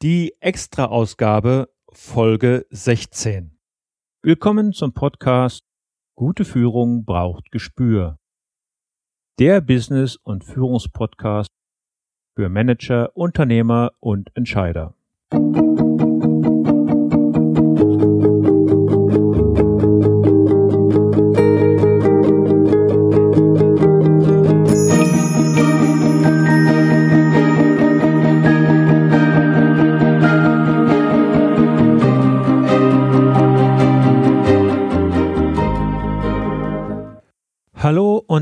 Die Extra-Ausgabe Folge 16. Willkommen zum Podcast Gute Führung braucht Gespür. Der Business- und Führungspodcast für Manager, Unternehmer und Entscheider. Hallo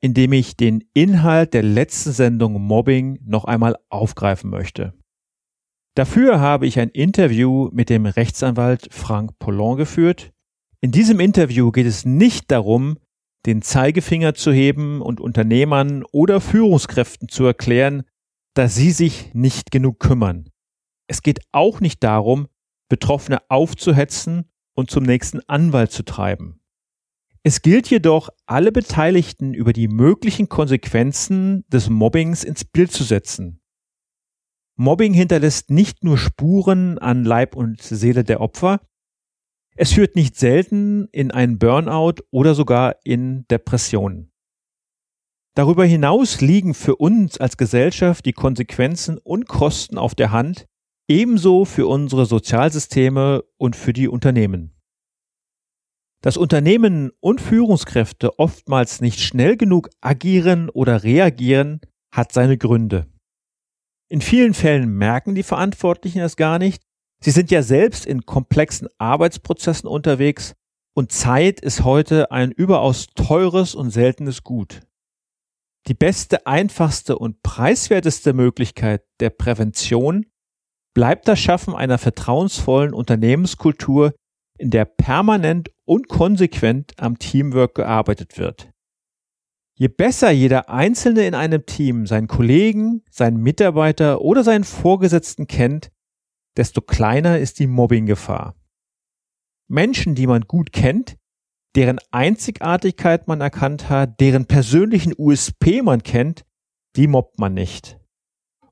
in dem ich den Inhalt der letzten Sendung Mobbing noch einmal aufgreifen möchte. Dafür habe ich ein Interview mit dem Rechtsanwalt Frank Pollon geführt. In diesem Interview geht es nicht darum, den Zeigefinger zu heben und Unternehmern oder Führungskräften zu erklären, dass sie sich nicht genug kümmern. Es geht auch nicht darum, Betroffene aufzuhetzen und zum nächsten Anwalt zu treiben. Es gilt jedoch, alle Beteiligten über die möglichen Konsequenzen des Mobbings ins Bild zu setzen. Mobbing hinterlässt nicht nur Spuren an Leib und Seele der Opfer, es führt nicht selten in einen Burnout oder sogar in Depressionen. Darüber hinaus liegen für uns als Gesellschaft die Konsequenzen und Kosten auf der Hand, ebenso für unsere Sozialsysteme und für die Unternehmen. Dass Unternehmen und Führungskräfte oftmals nicht schnell genug agieren oder reagieren, hat seine Gründe. In vielen Fällen merken die Verantwortlichen es gar nicht. Sie sind ja selbst in komplexen Arbeitsprozessen unterwegs und Zeit ist heute ein überaus teures und seltenes Gut. Die beste, einfachste und preiswerteste Möglichkeit der Prävention bleibt das Schaffen einer vertrauensvollen Unternehmenskultur, in der permanent und konsequent am Teamwork gearbeitet wird. Je besser jeder Einzelne in einem Team seinen Kollegen, seinen Mitarbeiter oder seinen Vorgesetzten kennt, desto kleiner ist die Mobbinggefahr. Menschen, die man gut kennt, deren Einzigartigkeit man erkannt hat, deren persönlichen USP man kennt, die mobbt man nicht.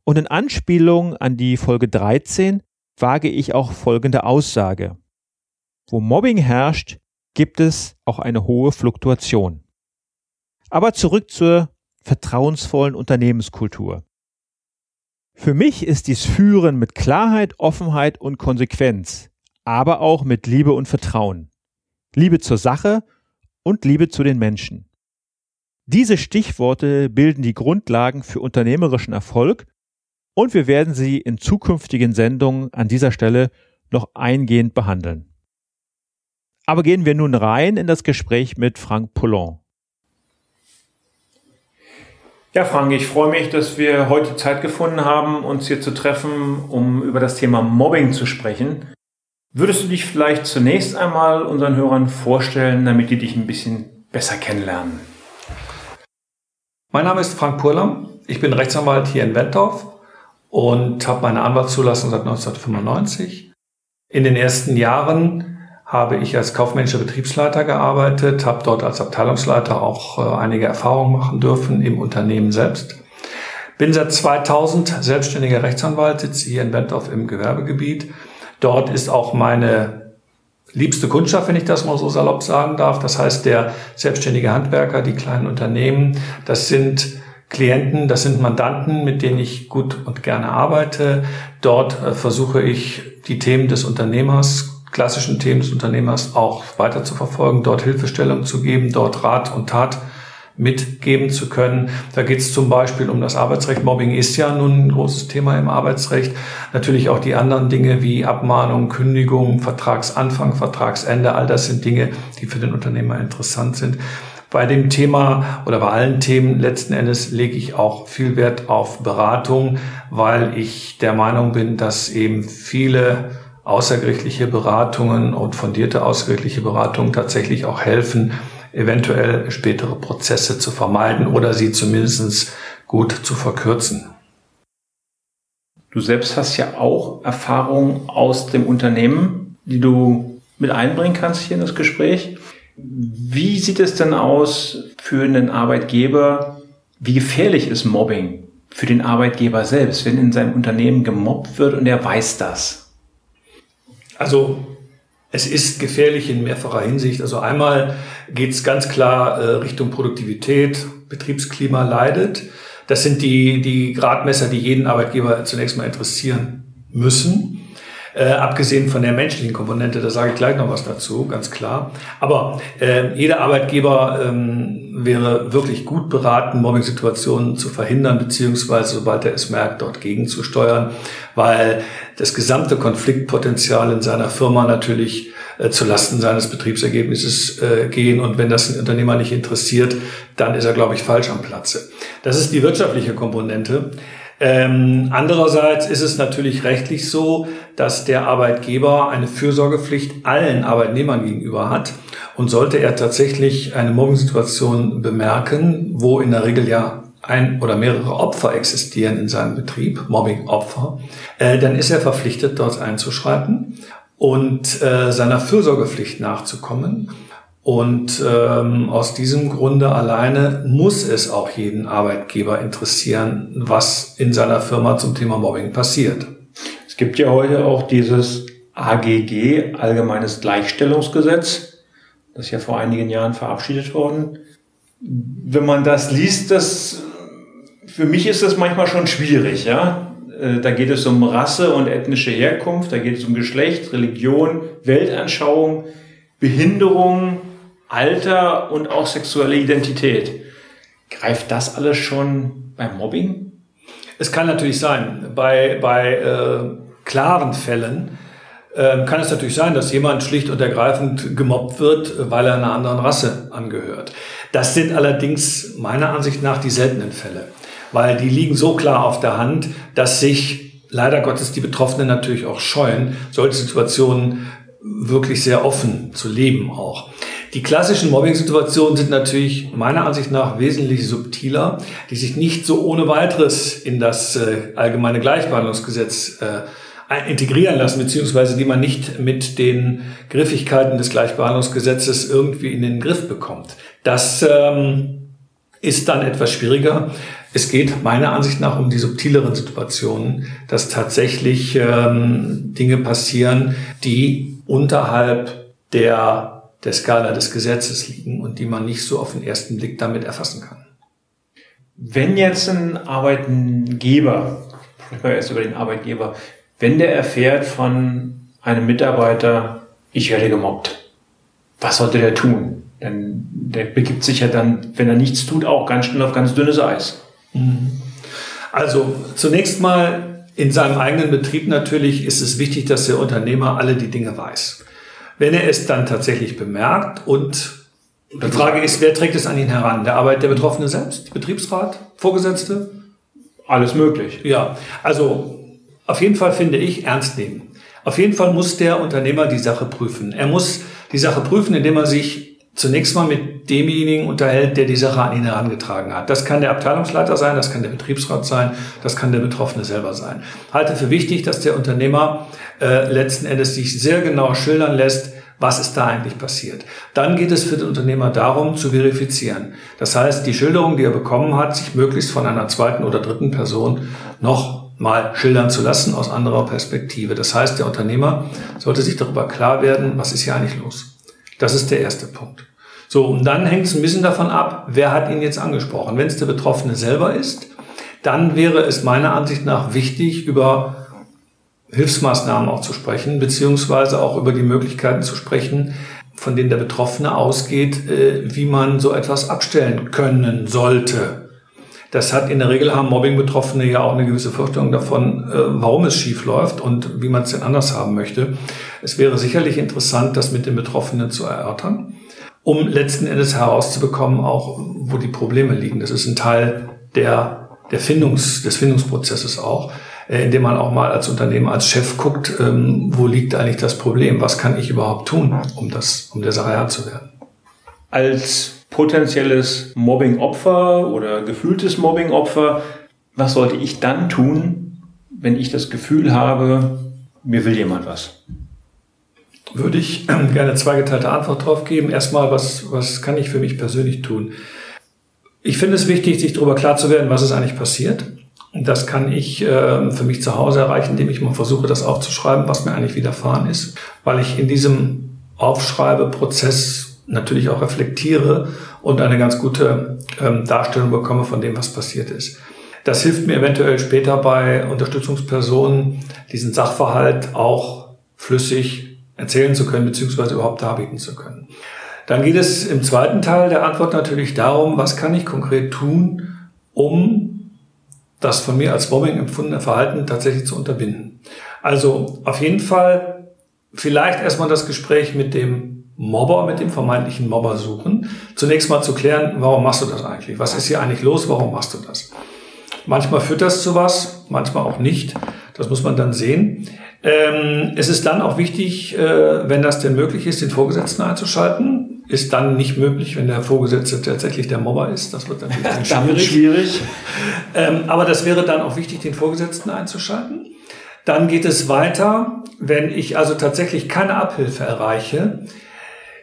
Und in Anspielung an die Folge 13 wage ich auch folgende Aussage. Wo Mobbing herrscht, gibt es auch eine hohe Fluktuation. Aber zurück zur vertrauensvollen Unternehmenskultur. Für mich ist dies Führen mit Klarheit, Offenheit und Konsequenz, aber auch mit Liebe und Vertrauen. Liebe zur Sache und Liebe zu den Menschen. Diese Stichworte bilden die Grundlagen für unternehmerischen Erfolg und wir werden sie in zukünftigen Sendungen an dieser Stelle noch eingehend behandeln. Aber gehen wir nun rein in das Gespräch mit Frank Poulon. Ja, Frank, ich freue mich, dass wir heute Zeit gefunden haben, uns hier zu treffen, um über das Thema Mobbing zu sprechen. Würdest du dich vielleicht zunächst einmal unseren Hörern vorstellen, damit die dich ein bisschen besser kennenlernen? Mein Name ist Frank Purlam. Ich bin Rechtsanwalt hier in Wentorf und habe meine Anwaltszulassung seit 1995. In den ersten Jahren habe ich als kaufmännischer Betriebsleiter gearbeitet, habe dort als Abteilungsleiter auch äh, einige Erfahrungen machen dürfen im Unternehmen selbst. Bin seit 2000 selbstständiger Rechtsanwalt, sitze hier in Bendorf im Gewerbegebiet. Dort ist auch meine liebste Kundschaft, wenn ich das mal so salopp sagen darf. Das heißt, der selbstständige Handwerker, die kleinen Unternehmen, das sind Klienten, das sind Mandanten, mit denen ich gut und gerne arbeite. Dort äh, versuche ich die Themen des Unternehmers klassischen Themen des Unternehmers auch weiter zu verfolgen, dort Hilfestellung zu geben, dort Rat und Tat mitgeben zu können. Da geht es zum Beispiel um das Arbeitsrecht. Mobbing ist ja nun ein großes Thema im Arbeitsrecht. Natürlich auch die anderen Dinge wie Abmahnung, Kündigung, Vertragsanfang, Vertragsende. All das sind Dinge, die für den Unternehmer interessant sind. Bei dem Thema oder bei allen Themen letzten Endes lege ich auch viel Wert auf Beratung, weil ich der Meinung bin, dass eben viele außergerichtliche Beratungen und fundierte außergerichtliche Beratungen tatsächlich auch helfen, eventuell spätere Prozesse zu vermeiden oder sie zumindest gut zu verkürzen. Du selbst hast ja auch Erfahrungen aus dem Unternehmen, die du mit einbringen kannst hier in das Gespräch. Wie sieht es denn aus für einen Arbeitgeber? Wie gefährlich ist Mobbing für den Arbeitgeber selbst, wenn in seinem Unternehmen gemobbt wird und er weiß das? Also es ist gefährlich in mehrfacher Hinsicht. Also einmal geht es ganz klar äh, Richtung Produktivität, Betriebsklima leidet. Das sind die, die Gradmesser, die jeden Arbeitgeber zunächst mal interessieren müssen. Äh, abgesehen von der menschlichen Komponente, da sage ich gleich noch was dazu, ganz klar. Aber äh, jeder Arbeitgeber ähm, wäre wirklich gut beraten, Mobbing-Situationen zu verhindern, beziehungsweise sobald er es merkt, dort gegenzusteuern, weil das gesamte Konfliktpotenzial in seiner Firma natürlich äh, zu Lasten seines Betriebsergebnisses äh, gehen. Und wenn das ein Unternehmer nicht interessiert, dann ist er, glaube ich, falsch am Platze. Das ist die wirtschaftliche Komponente. Ähm, andererseits ist es natürlich rechtlich so, dass der Arbeitgeber eine Fürsorgepflicht allen Arbeitnehmern gegenüber hat. Und sollte er tatsächlich eine Mobbing-Situation bemerken, wo in der Regel ja ein oder mehrere Opfer existieren in seinem Betrieb, Mobbing-Opfer, äh, dann ist er verpflichtet, dort einzuschreiten und äh, seiner Fürsorgepflicht nachzukommen. Und ähm, aus diesem Grunde alleine muss es auch jeden Arbeitgeber interessieren, was in seiner Firma zum Thema Mobbing passiert. Es gibt ja heute auch dieses AGG, Allgemeines Gleichstellungsgesetz, das ja vor einigen Jahren verabschiedet worden. Wenn man das liest, das, für mich ist das manchmal schon schwierig, ja. Äh, da geht es um Rasse und ethnische Herkunft, da geht es um Geschlecht, Religion, Weltanschauung, Behinderung, Alter und auch sexuelle Identität. Greift das alles schon beim Mobbing? Es kann natürlich sein, bei, bei äh, klaren Fällen äh, kann es natürlich sein, dass jemand schlicht und ergreifend gemobbt wird, weil er einer anderen Rasse angehört. Das sind allerdings meiner Ansicht nach die seltenen Fälle, weil die liegen so klar auf der Hand, dass sich leider Gottes die Betroffenen natürlich auch scheuen, solche Situationen wirklich sehr offen zu leben auch. Die klassischen Mobbing-Situationen sind natürlich meiner Ansicht nach wesentlich subtiler, die sich nicht so ohne weiteres in das äh, allgemeine Gleichbehandlungsgesetz äh, integrieren lassen, beziehungsweise die man nicht mit den Griffigkeiten des Gleichbehandlungsgesetzes irgendwie in den Griff bekommt. Das ähm, ist dann etwas schwieriger. Es geht meiner Ansicht nach um die subtileren Situationen, dass tatsächlich ähm, Dinge passieren, die unterhalb der der Skala des Gesetzes liegen und die man nicht so auf den ersten Blick damit erfassen kann. Wenn jetzt ein Arbeitgeber, sprechen wir erst über den Arbeitgeber, wenn der erfährt von einem Mitarbeiter, ich werde gemobbt, was sollte der tun? Denn der begibt sich ja dann, wenn er nichts tut, auch ganz schnell auf ganz dünnes Eis. Mhm. Also zunächst mal in seinem eigenen Betrieb natürlich ist es wichtig, dass der Unternehmer alle die Dinge weiß. Wenn er es dann tatsächlich bemerkt und die Frage ist, wer trägt es an ihn heran? Der Arbeit der Betroffene selbst, Betriebsrat, Vorgesetzte? Alles möglich. Ja, also auf jeden Fall finde ich ernst nehmen. Auf jeden Fall muss der Unternehmer die Sache prüfen. Er muss die Sache prüfen, indem er sich zunächst mal mit demjenigen unterhält, der die Sache an ihn herangetragen hat. Das kann der Abteilungsleiter sein, das kann der Betriebsrat sein, das kann der Betroffene selber sein. Halte für wichtig, dass der Unternehmer äh, letzten Endes sich sehr genau schildern lässt, was ist da eigentlich passiert. Dann geht es für den Unternehmer darum, zu verifizieren. Das heißt, die Schilderung, die er bekommen hat, sich möglichst von einer zweiten oder dritten Person noch mal schildern zu lassen aus anderer Perspektive. Das heißt, der Unternehmer sollte sich darüber klar werden, was ist hier eigentlich los. Das ist der erste Punkt. So, und dann hängt es ein bisschen davon ab, wer hat ihn jetzt angesprochen. Wenn es der Betroffene selber ist, dann wäre es meiner Ansicht nach wichtig, über Hilfsmaßnahmen auch zu sprechen, beziehungsweise auch über die Möglichkeiten zu sprechen, von denen der Betroffene ausgeht, äh, wie man so etwas abstellen können sollte. Das hat in der Regel haben Mobbing-Betroffene ja auch eine gewisse Vorstellung davon, äh, warum es schief läuft und wie man es denn anders haben möchte. Es wäre sicherlich interessant, das mit den Betroffenen zu erörtern. um letzten Endes herauszubekommen, auch wo die Probleme liegen. Das ist ein Teil der, der Findungs, des Findungsprozesses auch, äh, indem man auch mal als Unternehmen, als Chef guckt, ähm, wo liegt eigentlich das Problem? Was kann ich überhaupt tun, um das, um der Sache Herr zu werden? Als potenzielles Mobbing-Opfer oder gefühltes Mobbing-Opfer, was sollte ich dann tun, wenn ich das Gefühl habe, mir will jemand was? Würde ich gerne zweigeteilte Antwort drauf geben. Erstmal, was, was kann ich für mich persönlich tun? Ich finde es wichtig, sich darüber klar zu werden, was ist eigentlich passiert. Das kann ich äh, für mich zu Hause erreichen, indem ich mal versuche, das aufzuschreiben, was mir eigentlich widerfahren ist, weil ich in diesem Aufschreibeprozess natürlich auch reflektiere und eine ganz gute ähm, Darstellung bekomme von dem, was passiert ist. Das hilft mir eventuell später bei Unterstützungspersonen, diesen Sachverhalt auch flüssig erzählen zu können, beziehungsweise überhaupt darbieten zu können. Dann geht es im zweiten Teil der Antwort natürlich darum, was kann ich konkret tun, um das von mir als Mobbing empfundene Verhalten tatsächlich zu unterbinden. Also auf jeden Fall vielleicht erstmal das Gespräch mit dem Mobber, mit dem vermeintlichen Mobber suchen. Zunächst mal zu klären, warum machst du das eigentlich? Was ist hier eigentlich los? Warum machst du das? Manchmal führt das zu was, manchmal auch nicht. Das muss man dann sehen. Ähm, es ist dann auch wichtig, äh, wenn das denn möglich ist, den Vorgesetzten einzuschalten. Ist dann nicht möglich, wenn der Vorgesetzte tatsächlich der Mobber ist. Das wird natürlich dann schwierig. schwierig. Ähm, aber das wäre dann auch wichtig, den Vorgesetzten einzuschalten. Dann geht es weiter, wenn ich also tatsächlich keine Abhilfe erreiche,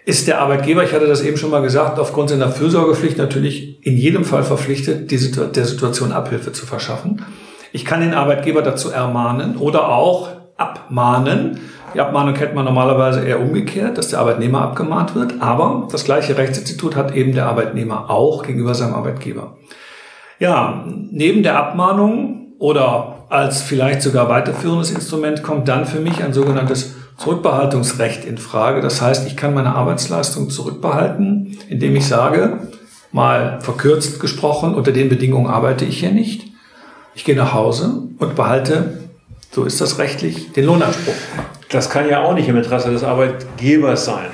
ist der Arbeitgeber, ich hatte das eben schon mal gesagt, aufgrund seiner Fürsorgepflicht natürlich in jedem Fall verpflichtet, die Situ der Situation Abhilfe zu verschaffen. Ich kann den Arbeitgeber dazu ermahnen oder auch abmahnen. Die Abmahnung kennt man normalerweise eher umgekehrt, dass der Arbeitnehmer abgemahnt wird. Aber das gleiche Rechtsinstitut hat eben der Arbeitnehmer auch gegenüber seinem Arbeitgeber. Ja, neben der Abmahnung oder als vielleicht sogar weiterführendes Instrument kommt dann für mich ein sogenanntes Zurückbehaltungsrecht in Frage. Das heißt, ich kann meine Arbeitsleistung zurückbehalten, indem ich sage, mal verkürzt gesprochen, unter den Bedingungen arbeite ich hier nicht. Ich gehe nach Hause und behalte so ist das rechtlich, den Lohnanspruch. Das kann ja auch nicht im Interesse des Arbeitgebers sein.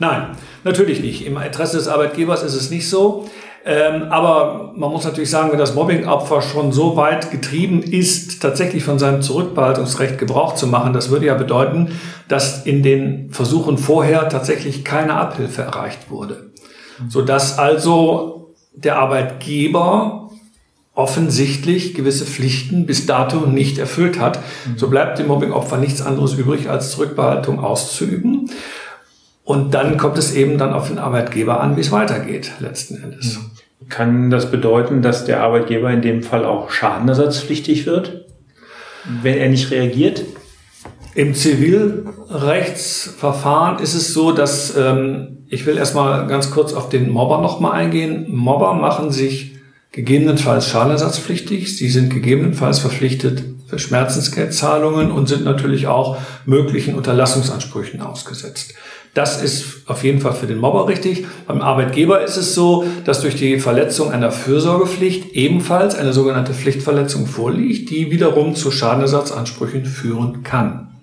Nein, natürlich nicht. Im Interesse des Arbeitgebers ist es nicht so. Ähm, aber man muss natürlich sagen, wenn das Mobbingopfer schon so weit getrieben ist, tatsächlich von seinem Zurückbehaltungsrecht Gebrauch zu machen, das würde ja bedeuten, dass in den Versuchen vorher tatsächlich keine Abhilfe erreicht wurde. Sodass also der Arbeitgeber offensichtlich gewisse Pflichten bis dato nicht erfüllt hat. Mhm. So bleibt dem Mobbingopfer nichts anderes übrig, als Zurückbehaltung auszuüben. Und dann kommt es eben dann auf den Arbeitgeber an, wie es weitergeht, letzten Endes. Mhm. Kann das bedeuten, dass der Arbeitgeber in dem Fall auch schadenersatzpflichtig wird, wenn er nicht reagiert? Im Zivilrechtsverfahren ist es so, dass ähm, ich will erstmal ganz kurz auf den Mobber nochmal eingehen. Mobber machen sich gegebenenfalls schadenersatzpflichtig. Sie sind gegebenenfalls verpflichtet Schmerzensgeldzahlungen und sind natürlich auch möglichen Unterlassungsansprüchen ausgesetzt. Das ist auf jeden Fall für den Mobber richtig. Beim Arbeitgeber ist es so, dass durch die Verletzung einer Fürsorgepflicht ebenfalls eine sogenannte Pflichtverletzung vorliegt, die wiederum zu Schadenersatzansprüchen führen kann.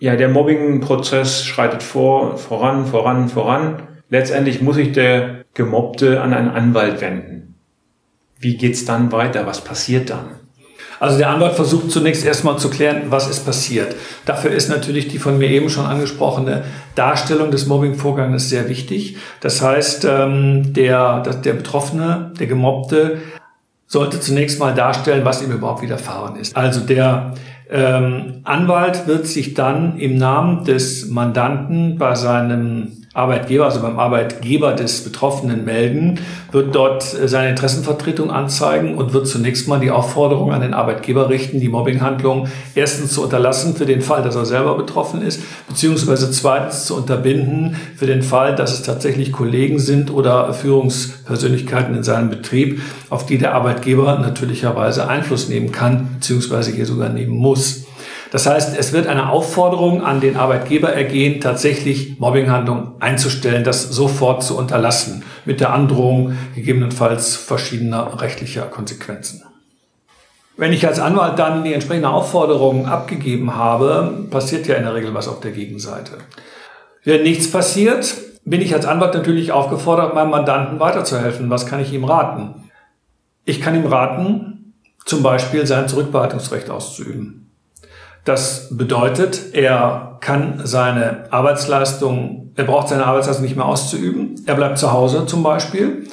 Ja, der Mobbing-Prozess schreitet vor, voran, voran, voran. Letztendlich muss sich der Gemobbte an einen Anwalt wenden. Wie geht's dann weiter? Was passiert dann? Also der Anwalt versucht zunächst erstmal zu klären, was ist passiert. Dafür ist natürlich die von mir eben schon angesprochene Darstellung des Mobbingvorgangs sehr wichtig. Das heißt, ähm, der, der Betroffene, der Gemobbte, sollte zunächst mal darstellen, was ihm überhaupt widerfahren ist. Also der ähm, Anwalt wird sich dann im Namen des Mandanten bei seinem Arbeitgeber, also beim Arbeitgeber des Betroffenen melden, wird dort äh, seine Interessenvertretung anzeigen und wird zunächst mal die Aufforderung an den Arbeitgeber richten, die Mobbinghandlung erstens zu unterlassen für den Fall, dass er selber betroffen ist, beziehungsweise zweitens zu unterbinden für den Fall, dass es tatsächlich Kollegen sind oder Führungspersönlichkeiten in seinem Betrieb, auf die der Arbeitgeber natürlicherweise Einfluss nehmen kann, beziehungsweise hier sogar nehmen muss. Das heißt, es wird eine Aufforderung an den Arbeitgeber ergehen, tatsächlich Mobbinghandlungen einzustellen, das sofort zu unterlassen, mit der Androhung gegebenenfalls verschiedener rechtlicher Konsequenzen. Wenn ich als Anwalt dann die entsprechende Aufforderung abgegeben habe, passiert ja in der Regel was auf der Gegenseite. Wenn nichts passiert, bin ich als Anwalt natürlich aufgefordert, meinem Mandanten weiterzuhelfen. Was kann ich ihm raten? Ich kann ihm raten, zum Beispiel sein Zurückbehaltungsrecht auszuüben. Das bedeutet, er kann seine Arbeitsleistung, er braucht seine Arbeitsleistung nicht mehr auszuüben. Er bleibt zu Hause zum Beispiel,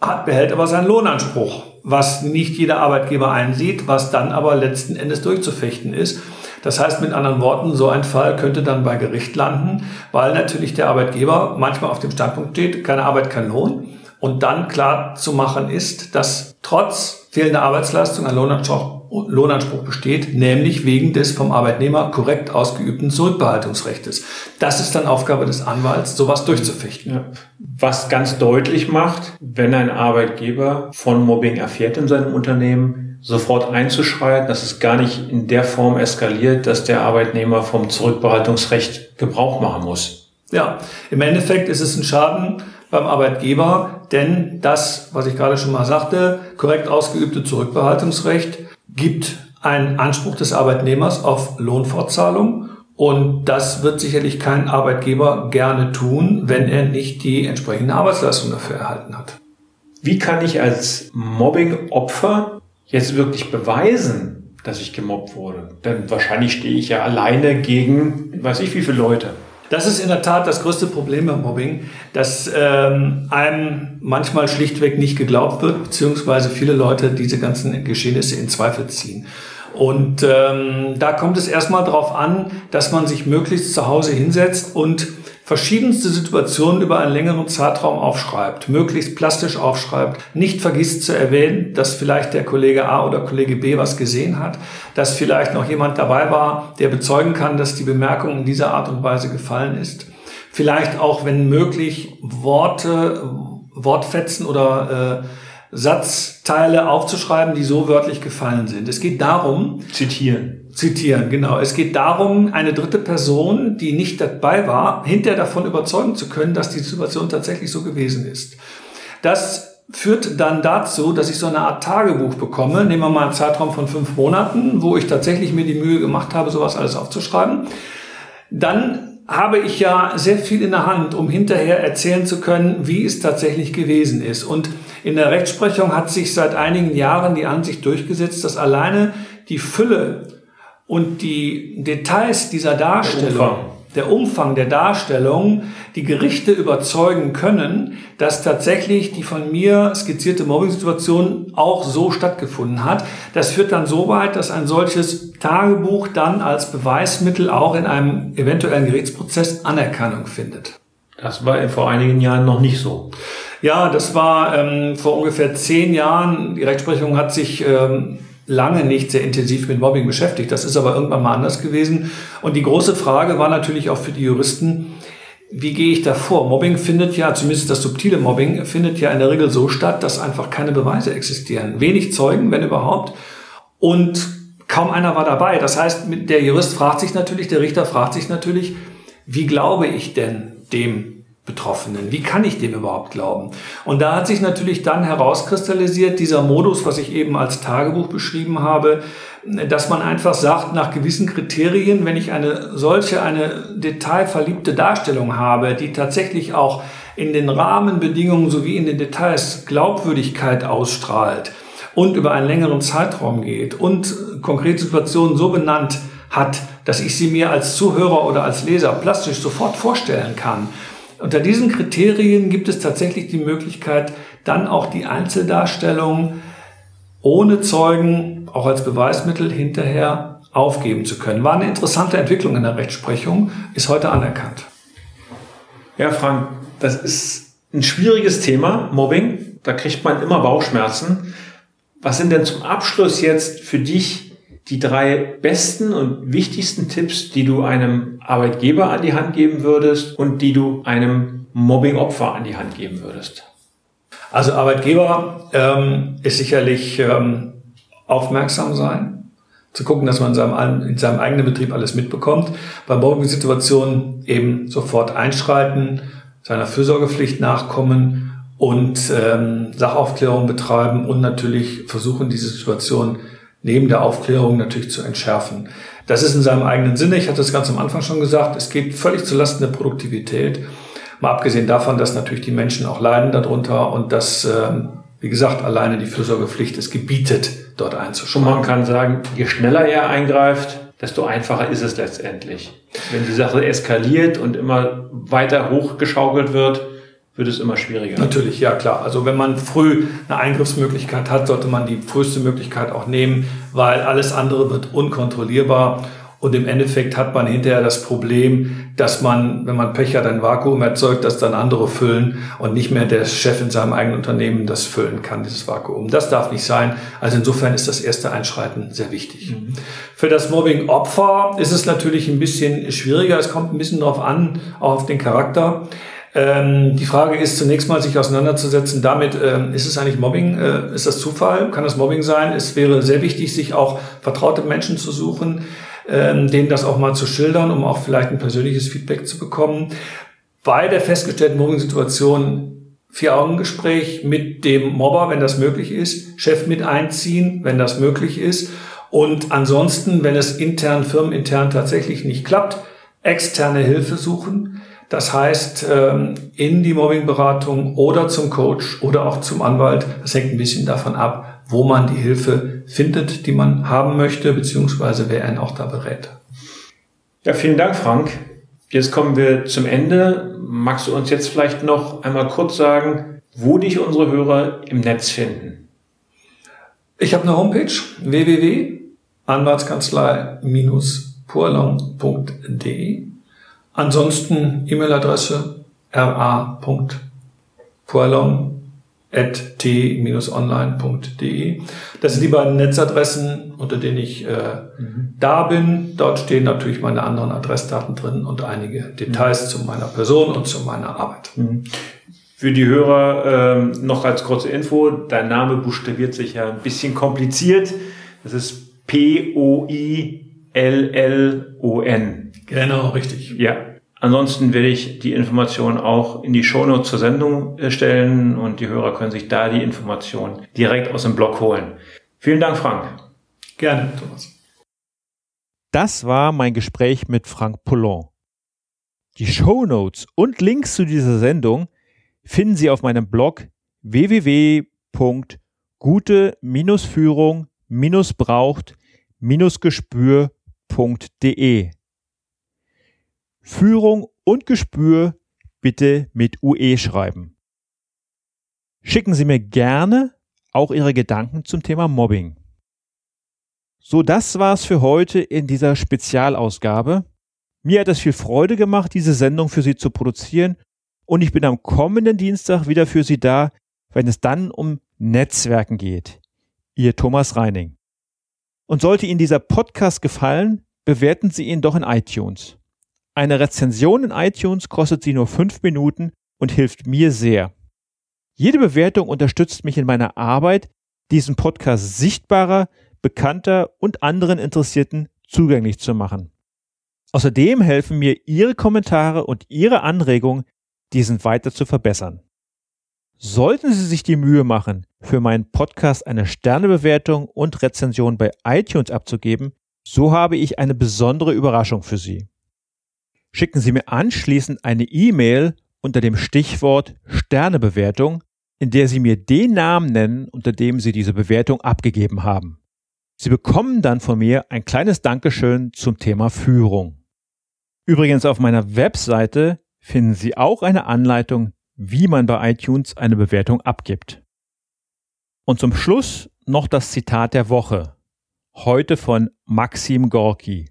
hat, behält aber seinen Lohnanspruch, was nicht jeder Arbeitgeber einsieht, was dann aber letzten Endes durchzufechten ist. Das heißt mit anderen Worten, so ein Fall könnte dann bei Gericht landen, weil natürlich der Arbeitgeber manchmal auf dem Standpunkt steht, keine Arbeit, kein Lohn. Und dann klar zu machen ist, dass trotz fehlender Arbeitsleistung ein Lohnanspruch, Lohnanspruch besteht, nämlich wegen des vom Arbeitnehmer korrekt ausgeübten Zurückbehaltungsrechtes. Das ist dann Aufgabe des Anwalts, sowas durchzufechten. Ja. Was ganz deutlich macht, wenn ein Arbeitgeber von Mobbing erfährt in seinem Unternehmen, sofort einzuschreiten, dass es gar nicht in der Form eskaliert, dass der Arbeitnehmer vom Zurückbehaltungsrecht Gebrauch machen muss. Ja, im Endeffekt ist es ein Schaden, beim Arbeitgeber, denn das, was ich gerade schon mal sagte, korrekt ausgeübte Zurückbehaltungsrecht gibt einen Anspruch des Arbeitnehmers auf Lohnfortzahlung und das wird sicherlich kein Arbeitgeber gerne tun, wenn er nicht die entsprechende Arbeitsleistung dafür erhalten hat. Wie kann ich als Mobbing-Opfer jetzt wirklich beweisen, dass ich gemobbt wurde? Denn wahrscheinlich stehe ich ja alleine gegen, weiß ich wie viele Leute. Das ist in der Tat das größte Problem beim Mobbing, dass ähm, einem manchmal schlichtweg nicht geglaubt wird, beziehungsweise viele Leute diese ganzen Geschehnisse in Zweifel ziehen. Und ähm, da kommt es erstmal darauf an, dass man sich möglichst zu Hause hinsetzt und verschiedenste Situationen über einen längeren Zeitraum aufschreibt, möglichst plastisch aufschreibt, nicht vergisst zu erwähnen, dass vielleicht der Kollege A oder Kollege B was gesehen hat, dass vielleicht noch jemand dabei war, der bezeugen kann, dass die Bemerkung in dieser Art und Weise gefallen ist. Vielleicht auch, wenn möglich, Worte, Wortfetzen oder äh, Satzteile aufzuschreiben, die so wörtlich gefallen sind. Es geht darum. Zitieren. Zitieren, genau. Es geht darum, eine dritte Person, die nicht dabei war, hinterher davon überzeugen zu können, dass die Situation tatsächlich so gewesen ist. Das führt dann dazu, dass ich so eine Art Tagebuch bekomme. Nehmen wir mal einen Zeitraum von fünf Monaten, wo ich tatsächlich mir die Mühe gemacht habe, sowas alles aufzuschreiben. Dann habe ich ja sehr viel in der Hand, um hinterher erzählen zu können, wie es tatsächlich gewesen ist. Und in der Rechtsprechung hat sich seit einigen Jahren die Ansicht durchgesetzt, dass alleine die Fülle und die Details dieser Darstellung, der Umfang der Darstellung, die Gerichte überzeugen können, dass tatsächlich die von mir skizzierte Mobbing-Situation auch so stattgefunden hat. Das führt dann so weit, dass ein solches Tagebuch dann als Beweismittel auch in einem eventuellen Gerichtsprozess Anerkennung findet. Das war vor einigen Jahren noch nicht so. Ja, das war ähm, vor ungefähr zehn Jahren. Die Rechtsprechung hat sich ähm, lange nicht sehr intensiv mit Mobbing beschäftigt. Das ist aber irgendwann mal anders gewesen. Und die große Frage war natürlich auch für die Juristen, wie gehe ich da vor? Mobbing findet ja, zumindest das subtile Mobbing, findet ja in der Regel so statt, dass einfach keine Beweise existieren. Wenig Zeugen, wenn überhaupt. Und kaum einer war dabei. Das heißt, der Jurist fragt sich natürlich, der Richter fragt sich natürlich, wie glaube ich denn dem Betroffenen. Wie kann ich dem überhaupt glauben? Und da hat sich natürlich dann herauskristallisiert dieser Modus, was ich eben als Tagebuch beschrieben habe, dass man einfach sagt, nach gewissen Kriterien, wenn ich eine solche, eine detailverliebte Darstellung habe, die tatsächlich auch in den Rahmenbedingungen sowie in den Details Glaubwürdigkeit ausstrahlt und über einen längeren Zeitraum geht und konkrete Situationen so benannt hat, dass ich sie mir als Zuhörer oder als Leser plastisch sofort vorstellen kann, unter diesen Kriterien gibt es tatsächlich die Möglichkeit, dann auch die Einzeldarstellung ohne Zeugen auch als Beweismittel hinterher aufgeben zu können. War eine interessante Entwicklung in der Rechtsprechung, ist heute anerkannt. Ja, Frank, das ist ein schwieriges Thema, Mobbing. Da kriegt man immer Bauchschmerzen. Was sind denn zum Abschluss jetzt für dich die drei besten und wichtigsten Tipps, die du einem Arbeitgeber an die Hand geben würdest und die du einem Mobbing-Opfer an die Hand geben würdest? Also Arbeitgeber ähm, ist sicherlich ähm, aufmerksam sein, zu gucken, dass man in seinem, in seinem eigenen Betrieb alles mitbekommt. Bei Mobbing-Situationen eben sofort einschreiten, seiner Fürsorgepflicht nachkommen und ähm, Sachaufklärung betreiben und natürlich versuchen, diese Situation neben der Aufklärung natürlich zu entschärfen. Das ist in seinem eigenen Sinne. Ich hatte es ganz am Anfang schon gesagt. Es geht völlig zulasten der Produktivität. Mal abgesehen davon, dass natürlich die Menschen auch leiden darunter und dass, ähm, wie gesagt, alleine die Fürsorgepflicht es gebietet, dort einzuschreiben. Und man kann sagen, je schneller er eingreift, desto einfacher ist es letztendlich. Wenn die Sache eskaliert und immer weiter hochgeschaukelt wird, wird es immer schwieriger. Natürlich, ja klar. Also wenn man früh eine Eingriffsmöglichkeit hat, sollte man die früheste Möglichkeit auch nehmen, weil alles andere wird unkontrollierbar. Und im Endeffekt hat man hinterher das Problem, dass man, wenn man Pech hat, ein Vakuum erzeugt, das dann andere füllen und nicht mehr der Chef in seinem eigenen Unternehmen das füllen kann, dieses Vakuum. Das darf nicht sein. Also insofern ist das erste Einschreiten sehr wichtig. Mhm. Für das Mobbing-Opfer ist es natürlich ein bisschen schwieriger. Es kommt ein bisschen darauf an, auch auf den Charakter. Ähm, die Frage ist zunächst mal, sich auseinanderzusetzen damit, ähm, ist es eigentlich Mobbing? Äh, ist das Zufall? Kann das Mobbing sein? Es wäre sehr wichtig, sich auch vertraute Menschen zu suchen, ähm, denen das auch mal zu schildern, um auch vielleicht ein persönliches Feedback zu bekommen. Bei der festgestellten Mobbing-Situation Vier-Augen-Gespräch mit dem Mobber, wenn das möglich ist, Chef mit einziehen, wenn das möglich ist. Und ansonsten, wenn es intern, firmenintern tatsächlich nicht klappt, externe Hilfe suchen. Das heißt, ähm, in die Mobbingberatung oder zum Coach oder auch zum Anwalt. Das hängt ein bisschen davon ab, wo man die Hilfe findet, die man haben möchte, beziehungsweise wer einen auch da berät. Ja, vielen Dank, Frank. Jetzt kommen wir zum Ende. Magst du uns jetzt vielleicht noch einmal kurz sagen, wo dich unsere Hörer im Netz finden? Ich habe eine Homepage www.anwaltskanzlei-purlong.de. Ansonsten E-Mail-Adresse ra.purlong t-online.de. Das sind die beiden Netzadressen, unter denen ich äh, mhm. da bin. Dort stehen natürlich meine anderen Adressdaten drin und einige Details mhm. zu meiner Person und zu meiner Arbeit. Mhm. Für die Hörer ähm, noch als kurze Info, dein Name buchstabiert sich ja ein bisschen kompliziert. Das ist P-O-I-L-L-O-N. Genau, richtig. Ja, Ansonsten werde ich die Informationen auch in die Shownotes zur Sendung äh, stellen und die Hörer können sich da die Informationen direkt aus dem Blog holen. Vielen Dank, Frank. Gerne, Thomas. Das war mein Gespräch mit Frank Poulon. Die Shownotes und Links zu dieser Sendung finden Sie auf meinem Blog www.gute-führung-braucht-gespür.de. Führung und Gespür bitte mit UE schreiben. Schicken Sie mir gerne auch Ihre Gedanken zum Thema Mobbing. So, das war's für heute in dieser Spezialausgabe. Mir hat es viel Freude gemacht, diese Sendung für Sie zu produzieren und ich bin am kommenden Dienstag wieder für Sie da, wenn es dann um Netzwerken geht. Ihr Thomas Reining. Und sollte Ihnen dieser Podcast gefallen, bewerten Sie ihn doch in iTunes. Eine Rezension in iTunes kostet sie nur fünf Minuten und hilft mir sehr. Jede Bewertung unterstützt mich in meiner Arbeit, diesen Podcast sichtbarer, bekannter und anderen Interessierten zugänglich zu machen. Außerdem helfen mir Ihre Kommentare und Ihre Anregungen, diesen weiter zu verbessern. Sollten Sie sich die Mühe machen, für meinen Podcast eine Sternebewertung und Rezension bei iTunes abzugeben, so habe ich eine besondere Überraschung für Sie schicken Sie mir anschließend eine E-Mail unter dem Stichwort Sternebewertung, in der Sie mir den Namen nennen, unter dem Sie diese Bewertung abgegeben haben. Sie bekommen dann von mir ein kleines Dankeschön zum Thema Führung. Übrigens auf meiner Webseite finden Sie auch eine Anleitung, wie man bei iTunes eine Bewertung abgibt. Und zum Schluss noch das Zitat der Woche. Heute von Maxim Gorki.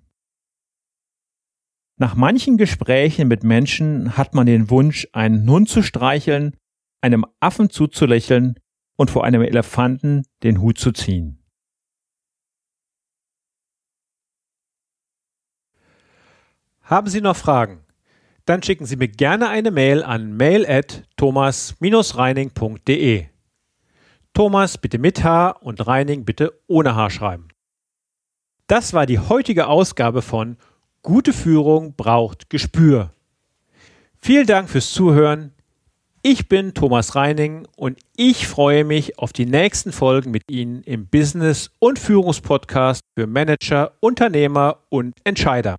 Nach manchen Gesprächen mit Menschen hat man den Wunsch, einen Hund zu streicheln, einem Affen zuzulächeln und vor einem Elefanten den Hut zu ziehen. Haben Sie noch Fragen? Dann schicken Sie mir gerne eine Mail an mail@thomas-reining.de. Thomas bitte mit H und Reining bitte ohne H schreiben. Das war die heutige Ausgabe von Gute Führung braucht Gespür. Vielen Dank fürs Zuhören. Ich bin Thomas Reining und ich freue mich auf die nächsten Folgen mit Ihnen im Business- und Führungspodcast für Manager, Unternehmer und Entscheider.